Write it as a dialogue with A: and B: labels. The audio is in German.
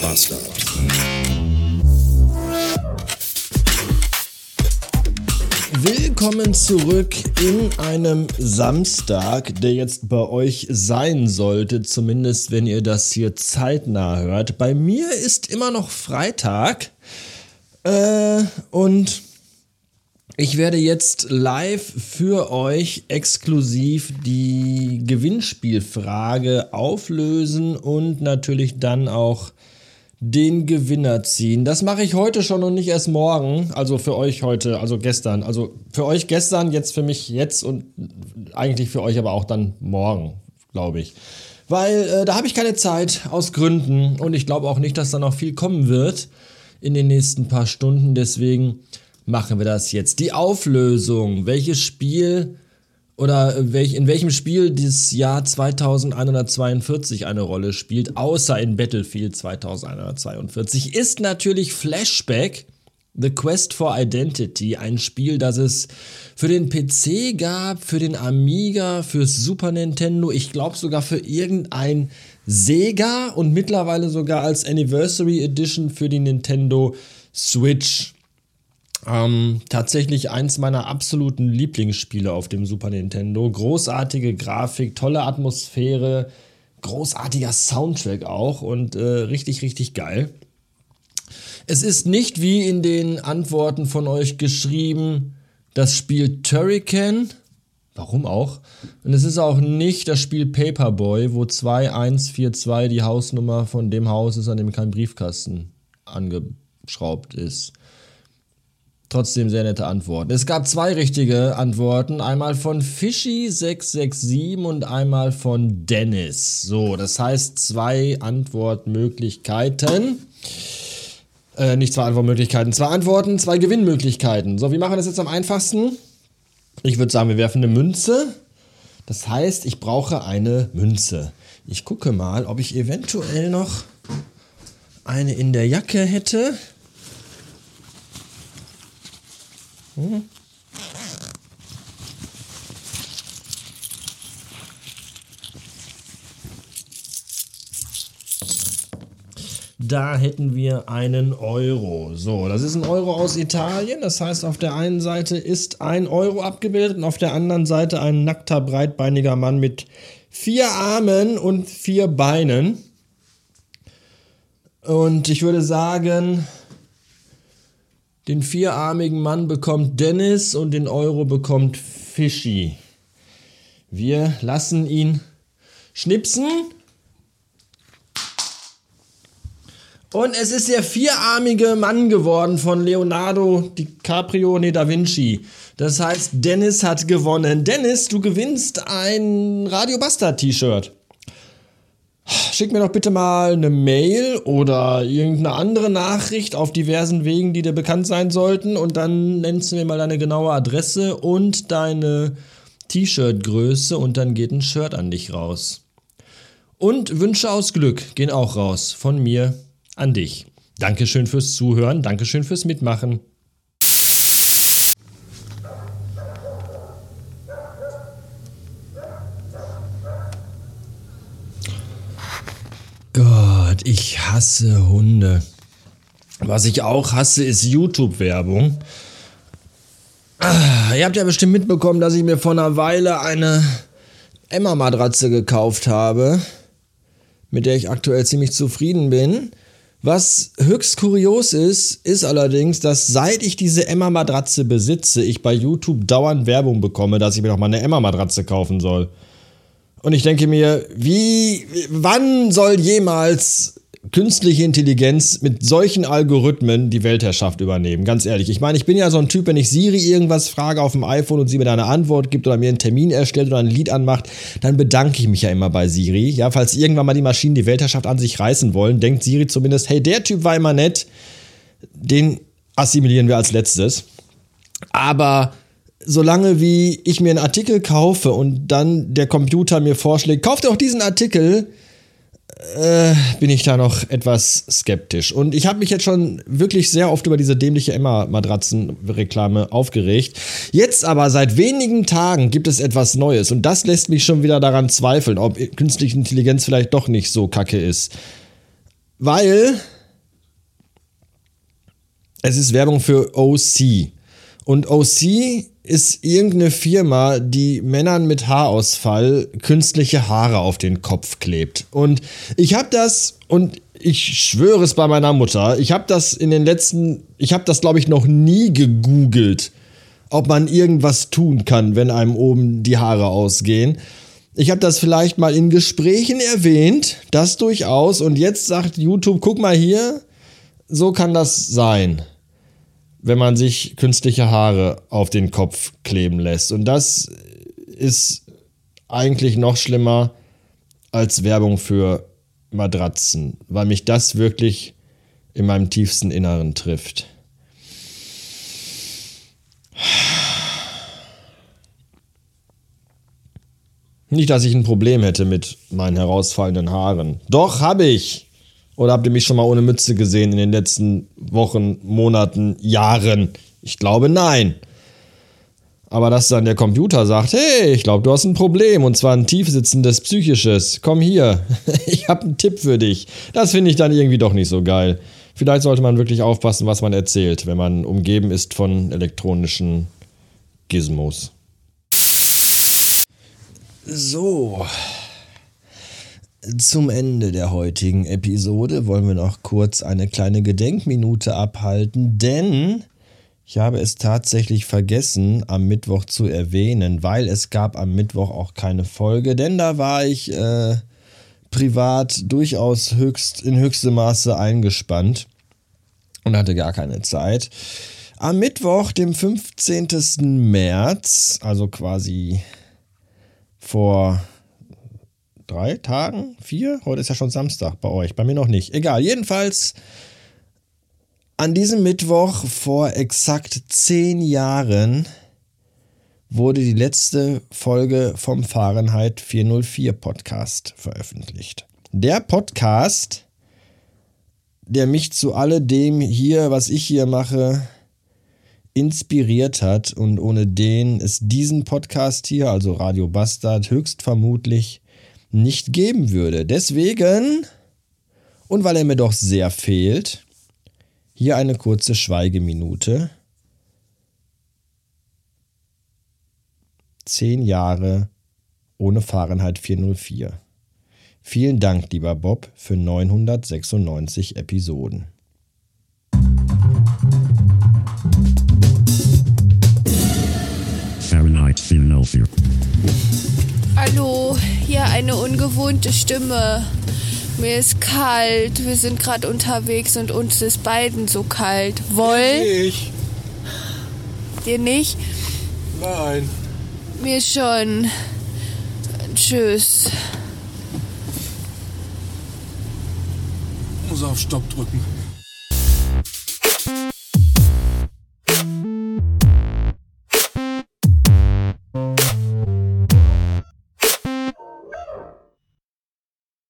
A: Bastard. Willkommen zurück in einem Samstag, der jetzt bei euch sein sollte, zumindest wenn ihr das hier zeitnah hört. Bei mir ist immer noch Freitag äh, und ich werde jetzt live für euch exklusiv die Gewinnspielfrage auflösen und natürlich dann auch den Gewinner ziehen. Das mache ich heute schon und nicht erst morgen. Also für euch heute, also gestern. Also für euch gestern, jetzt für mich jetzt und eigentlich für euch aber auch dann morgen, glaube ich. Weil äh, da habe ich keine Zeit aus Gründen und ich glaube auch nicht, dass da noch viel kommen wird in den nächsten paar Stunden. Deswegen machen wir das jetzt. Die Auflösung. Welches Spiel oder welch, in welchem Spiel dieses Jahr 2142 eine Rolle spielt, außer in Battlefield 2142, ist natürlich Flashback. The Quest for Identity, ein Spiel, das es für den PC gab, für den Amiga, fürs Super Nintendo, ich glaube sogar für irgendein Sega und mittlerweile sogar als Anniversary Edition für die Nintendo Switch. Ähm, tatsächlich eins meiner absoluten Lieblingsspiele auf dem Super Nintendo. Großartige Grafik, tolle Atmosphäre, großartiger Soundtrack auch und äh, richtig, richtig geil. Es ist nicht wie in den Antworten von euch geschrieben, das Spiel Turrican. Warum auch? Und es ist auch nicht das Spiel Paperboy, wo 2142 die Hausnummer von dem Haus ist, an dem kein Briefkasten angeschraubt ist. Trotzdem sehr nette Antworten. Es gab zwei richtige Antworten. Einmal von Fishy667 und einmal von Dennis. So, das heißt zwei Antwortmöglichkeiten. Äh, nicht zwei Antwortmöglichkeiten, zwei Antworten, zwei Gewinnmöglichkeiten. So, wie machen wir das jetzt am einfachsten? Ich würde sagen, wir werfen eine Münze. Das heißt, ich brauche eine Münze. Ich gucke mal, ob ich eventuell noch eine in der Jacke hätte. Da hätten wir einen Euro. So, das ist ein Euro aus Italien. Das heißt, auf der einen Seite ist ein Euro abgebildet und auf der anderen Seite ein nackter, breitbeiniger Mann mit vier Armen und vier Beinen. Und ich würde sagen, den vierarmigen Mann bekommt Dennis und den Euro bekommt Fischi. Wir lassen ihn schnipsen. Und es ist der vierarmige Mann geworden von Leonardo DiCaprio, nee, Da Vinci. Das heißt, Dennis hat gewonnen. Dennis, du gewinnst ein Radio Bastard T-Shirt. Schick mir doch bitte mal eine Mail oder irgendeine andere Nachricht auf diversen Wegen, die dir bekannt sein sollten. Und dann nennst du mir mal deine genaue Adresse und deine T-Shirt-Größe und dann geht ein Shirt an dich raus. Und Wünsche aus Glück gehen auch raus von mir an dich. Dankeschön fürs Zuhören, Dankeschön fürs Mitmachen. Gott, ich hasse Hunde. Was ich auch hasse, ist YouTube-Werbung. Ah, ihr habt ja bestimmt mitbekommen, dass ich mir vor einer Weile eine Emma-Matratze gekauft habe, mit der ich aktuell ziemlich zufrieden bin. Was höchst kurios ist, ist allerdings, dass seit ich diese Emma-Matratze besitze, ich bei YouTube dauernd Werbung bekomme, dass ich mir noch mal eine Emma-Matratze kaufen soll. Und ich denke mir, wie, wann soll jemals künstliche Intelligenz mit solchen Algorithmen die Weltherrschaft übernehmen? Ganz ehrlich. Ich meine, ich bin ja so ein Typ, wenn ich Siri irgendwas frage auf dem iPhone und sie mir da eine Antwort gibt oder mir einen Termin erstellt oder ein Lied anmacht, dann bedanke ich mich ja immer bei Siri. Ja, falls irgendwann mal die Maschinen die Weltherrschaft an sich reißen wollen, denkt Siri zumindest, hey, der Typ war immer nett, den assimilieren wir als letztes. Aber solange wie ich mir einen Artikel kaufe und dann der Computer mir vorschlägt, kauft auch diesen Artikel, äh, bin ich da noch etwas skeptisch. Und ich habe mich jetzt schon wirklich sehr oft über diese dämliche Emma-Matratzen-Reklame aufgeregt. Jetzt aber seit wenigen Tagen gibt es etwas Neues und das lässt mich schon wieder daran zweifeln, ob künstliche Intelligenz vielleicht doch nicht so kacke ist. weil es ist Werbung für OC. Und OC ist irgendeine Firma, die Männern mit Haarausfall künstliche Haare auf den Kopf klebt. Und ich habe das und ich schwöre es bei meiner Mutter, ich habe das in den letzten, ich habe das glaube ich noch nie gegoogelt, ob man irgendwas tun kann, wenn einem oben die Haare ausgehen. Ich habe das vielleicht mal in Gesprächen erwähnt, das durchaus. Und jetzt sagt YouTube, guck mal hier, so kann das sein wenn man sich künstliche Haare auf den Kopf kleben lässt. Und das ist eigentlich noch schlimmer als Werbung für Matratzen, weil mich das wirklich in meinem tiefsten Inneren trifft. Nicht, dass ich ein Problem hätte mit meinen herausfallenden Haaren. Doch, habe ich. Oder habt ihr mich schon mal ohne Mütze gesehen in den letzten Wochen, Monaten, Jahren? Ich glaube nein. Aber dass dann der Computer sagt, hey, ich glaube, du hast ein Problem und zwar ein tiefsitzendes psychisches. Komm hier, ich habe einen Tipp für dich. Das finde ich dann irgendwie doch nicht so geil. Vielleicht sollte man wirklich aufpassen, was man erzählt, wenn man umgeben ist von elektronischen Gizmos. So, zum Ende der heutigen Episode wollen wir noch kurz eine kleine Gedenkminute abhalten, denn ich habe es tatsächlich vergessen, am Mittwoch zu erwähnen, weil es gab am Mittwoch auch keine Folge, denn da war ich äh, privat durchaus höchst, in höchstem Maße eingespannt und hatte gar keine Zeit. Am Mittwoch, dem 15. März, also quasi vor drei Tagen, vier, heute ist ja schon Samstag bei euch, bei mir noch nicht. Egal, jedenfalls an diesem Mittwoch vor exakt zehn Jahren wurde die letzte Folge vom Fahrenheit 404 Podcast veröffentlicht. Der Podcast, der mich zu alledem hier, was ich hier mache, inspiriert hat. Und ohne den es diesen Podcast hier, also Radio Bastard, höchstvermutlich nicht geben würde. Deswegen, und weil er mir doch sehr fehlt, hier eine kurze Schweigeminute. Zehn Jahre ohne Fahrenheit 404. Vielen Dank, lieber Bob, für 996 Episoden.
B: Fahrenheit 404.
C: Hallo, eine ungewohnte Stimme. Mir ist kalt, wir sind gerade unterwegs und uns ist beiden so kalt. Woll?
A: Ich?
C: Dir nicht?
A: Nein.
C: Mir schon. Tschüss.
D: Muss auf Stopp drücken.